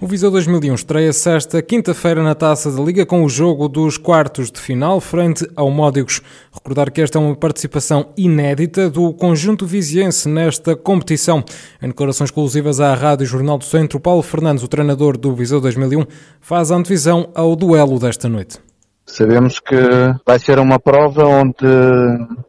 O Viseu 2001 estreia-se esta quinta-feira na Taça da Liga com o jogo dos quartos de final frente ao Módigos. Recordar que esta é uma participação inédita do conjunto viziense nesta competição. Em declarações exclusivas à Rádio Jornal do Centro, Paulo Fernandes, o treinador do Viseu 2001, faz a antevisão ao duelo desta noite. Sabemos que vai ser uma prova onde,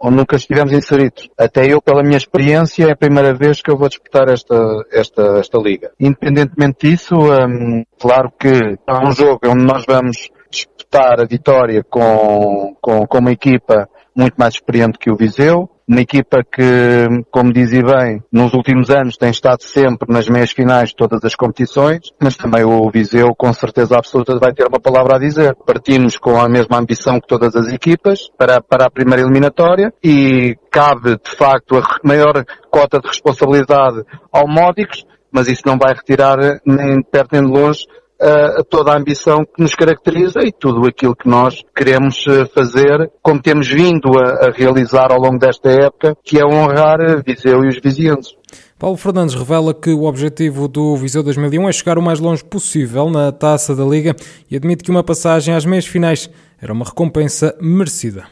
onde nunca estivemos inseridos. Até eu, pela minha experiência, é a primeira vez que eu vou disputar esta, esta, esta liga. Independentemente disso, hum, claro que é um jogo onde nós vamos disputar a vitória com, com, com uma equipa muito mais experiente que o Viseu, uma equipa que, como dizia bem, nos últimos anos tem estado sempre nas meias finais de todas as competições, mas também o Viseu com certeza absoluta vai ter uma palavra a dizer. Partimos com a mesma ambição que todas as equipas para, para a primeira eliminatória e cabe de facto a maior cota de responsabilidade ao Módicos, mas isso não vai retirar nem de perto nem de longe uh, toda a ambição que nos caracteriza e tudo aquilo que nós queremos eh, fazer, como temos vindo a, a realizar ao longo desta época, que é honrar Viseu e os vizinhos. Paulo Fernandes revela que o objetivo do Viseu 2001 é chegar o mais longe possível na taça da Liga e admite que uma passagem às meias finais era uma recompensa merecida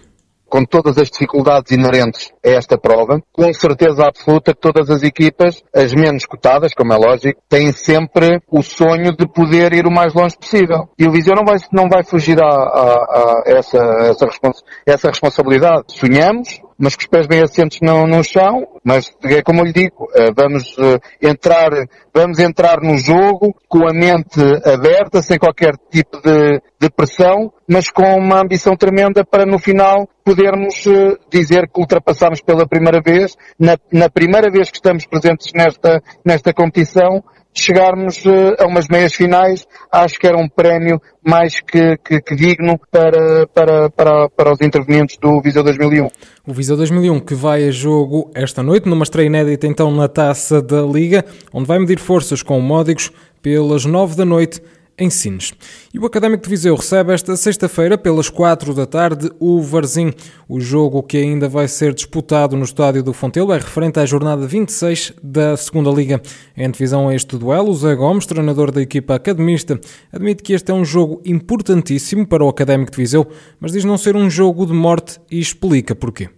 com todas as dificuldades inerentes a esta prova, com certeza absoluta que todas as equipas, as menos cotadas, como é lógico, têm sempre o sonho de poder ir o mais longe possível. E o Viseu não vai, não vai fugir a, a, a essa, essa, respons essa responsabilidade. Sonhamos, mas com os pés bem assentes no, no chão, mas é como eu lhe digo, eh, vamos eh, entrar, vamos entrar no jogo com a mente aberta, sem qualquer tipo de, de pressão, mas com uma ambição tremenda para no final podermos eh, dizer que ultrapassamos pela primeira vez, na, na primeira vez que estamos presentes nesta, nesta competição, chegarmos uh, a umas meias finais, acho que era um prémio mais que, que, que, digno para, para, para, para os intervenientes do Viseu 2001. O Viseu 2001 que vai a jogo esta noite, numa estreia inédita então na Taça da Liga, onde vai medir forças com o Módicos pelas nove da noite em Sines. E o Académico de Viseu recebe esta sexta-feira, pelas quatro da tarde, o Varzim. O jogo que ainda vai ser disputado no estádio do Fontelo é referente à jornada 26 da Segunda Liga. Em divisão a este duelo, o Zé Gomes, treinador da equipa academista, admite que este é um jogo importantíssimo para o Académico de Viseu, mas diz não ser um jogo de morte e explica porquê.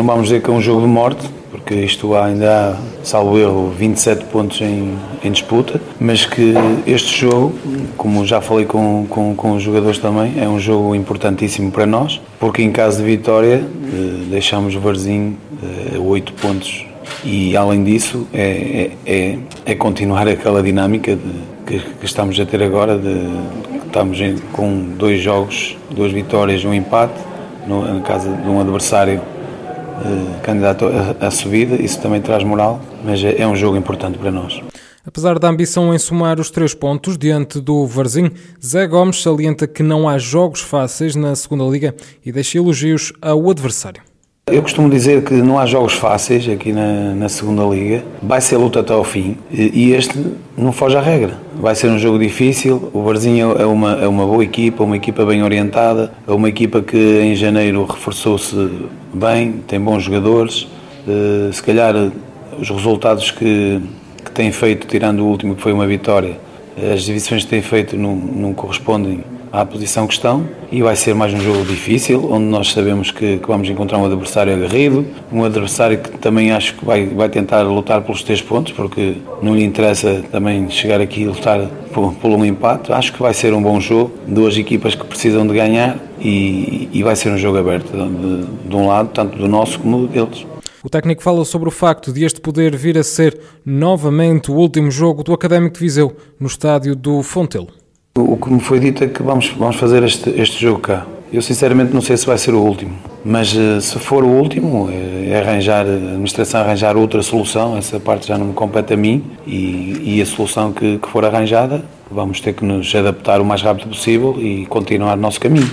Não vamos dizer que é um jogo de morte, porque isto ainda há, salvo erro, 27 pontos em, em disputa, mas que este jogo, como já falei com, com, com, os jogadores também, é um jogo importantíssimo para nós, porque em caso de vitória eh, deixamos Varzim eh, 8 pontos. E além disso é, é, é, é continuar aquela dinâmica de, que, que, estamos a ter agora, de, estamos em, com dois jogos, duas vitórias um empate, no, na casa de um adversário eh, candidato à subida, isso também traz moral, mas é, é um jogo importante para nós. Apesar da ambição em somar os três pontos diante do Varzim, Zé Gomes salienta que não há jogos fáceis na segunda Liga e deixa elogios ao adversário. Eu costumo dizer que não há jogos fáceis aqui na, na segunda liga. Vai ser luta até ao fim e este não foge à regra. Vai ser um jogo difícil. O Barzinho é uma, é uma boa equipa, uma equipa bem orientada, é uma equipa que em janeiro reforçou-se bem, tem bons jogadores. Eh, se calhar os resultados que, que tem feito, tirando o último que foi uma vitória, as divisões que tem feito não, não correspondem à posição que estão e vai ser mais um jogo difícil, onde nós sabemos que, que, vamos encontrar um adversário aguerrido, um adversário que também acho que vai, vai tentar lutar pelos três pontos, porque não lhe interessa também chegar aqui e lutar por, por um empate. Acho que vai ser um bom jogo, duas equipas que precisam de ganhar e, e vai ser um jogo aberto de, de um lado, tanto do nosso como deles. O técnico fala sobre o facto de este poder vir a ser novamente o último jogo do Académico de Viseu no estádio do Fontelo. O que me foi dito é que vamos, vamos fazer este, este jogo cá. Eu sinceramente não sei se vai ser o último, mas eh, se for o último, é, é arranjar, a administração arranjar outra solução, essa parte já não me compete a mim, e, e a solução que, que for arranjada, vamos ter que nos adaptar o mais rápido possível e continuar o nosso caminho.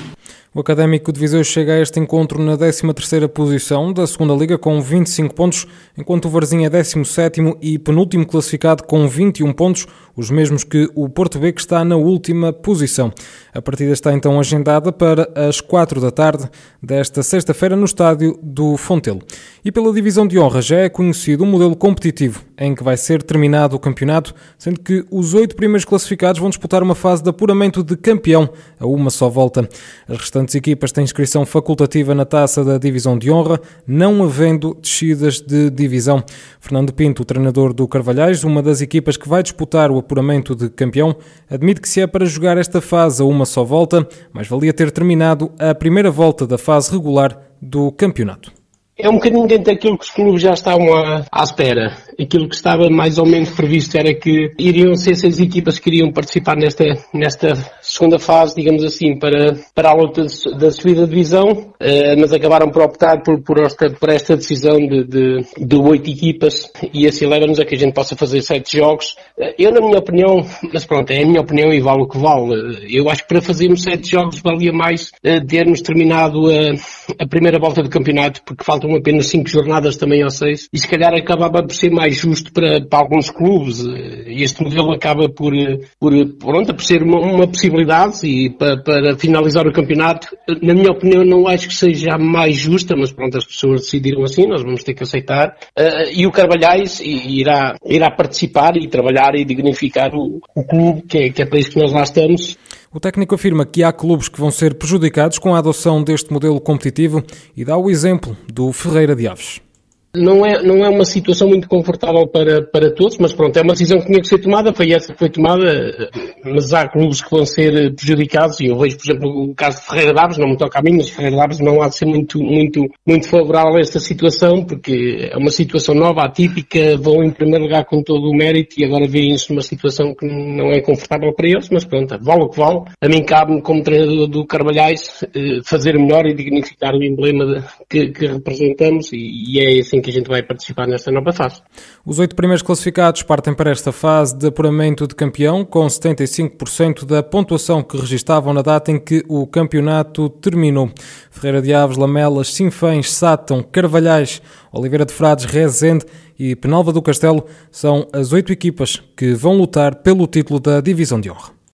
O Académico de Viseu chega a este encontro na 13ª posição da segunda Liga com 25 pontos, enquanto o Varzim é 17º e penúltimo classificado com 21 pontos, os mesmos que o Porto B que está na última posição. A partida está então agendada para as 4 da tarde desta sexta-feira no estádio do Fontelo. E pela divisão de honra já é conhecido um modelo competitivo em que vai ser terminado o campeonato, sendo que os oito primeiros classificados vão disputar uma fase de apuramento de campeão a uma só volta. As restantes equipas têm inscrição facultativa na taça da Divisão de Honra, não havendo descidas de divisão. Fernando Pinto, o treinador do Carvalhais, uma das equipas que vai disputar o apuramento de campeão, admite que se é para jogar esta fase a uma só volta, mas valia ter terminado a primeira volta da fase regular do campeonato. É um bocadinho dentro daquilo que os clubes já estavam à, à, espera. Aquilo que estava mais ou menos previsto era que iriam ser seis equipas que iriam participar nesta, nesta segunda fase, digamos assim, para, para a luta da subida de divisão, uh, mas acabaram por optar por, por, esta, por esta decisão de, de, de oito equipas e assim leva-nos a que a gente possa fazer sete jogos. Uh, eu, na minha opinião, mas pronto, é a minha opinião e vale o que vale. Uh, eu acho que para fazermos sete jogos valia mais termos terminado a, a primeira volta do campeonato, porque falta faltam apenas cinco jornadas também ou seis, e se calhar acabava por ser mais justo para, para alguns clubes. Este modelo acaba por, por, pronto, por ser uma, uma possibilidade e para, para, finalizar o campeonato, na minha opinião, não acho que seja mais justa, mas pronto, as pessoas decidiram assim, nós vamos ter que aceitar. Uh, e o Carvalhais irá, irá participar e trabalhar e dignificar o, o clube, que é, que é para isso que nós lá estamos. O técnico afirma que há clubes que vão ser prejudicados com a adoção deste modelo competitivo e dá o exemplo do Ferreira de Aves não é, não é uma situação muito confortável para, para todos, mas pronto, é uma decisão que tinha que ser tomada, foi essa que foi tomada, mas há clubes que vão ser prejudicados, e eu vejo, por exemplo, o caso de Ferreira Daves, não me toca a mim, mas Ferreira Daves não há de ser muito, muito, muito favorável a esta situação, porque é uma situação nova, atípica, vão em primeiro lugar com todo o mérito, e agora veem-se numa situação que não é confortável para eles, mas pronto, vale o que vale. A mim cabe-me, como treinador do Carvalhais, eh, fazer melhor e dignificar o emblema que, que representamos, e, e é assim que que a gente vai participar nesta nova fase. Os oito primeiros classificados partem para esta fase de apuramento de campeão, com 75% da pontuação que registavam na data em que o campeonato terminou. Ferreira de Aves, Lamelas, Sinfãs, Sátão, Carvalhais, Oliveira de Frades, Rezende e Penalva do Castelo são as oito equipas que vão lutar pelo título da Divisão de Honra.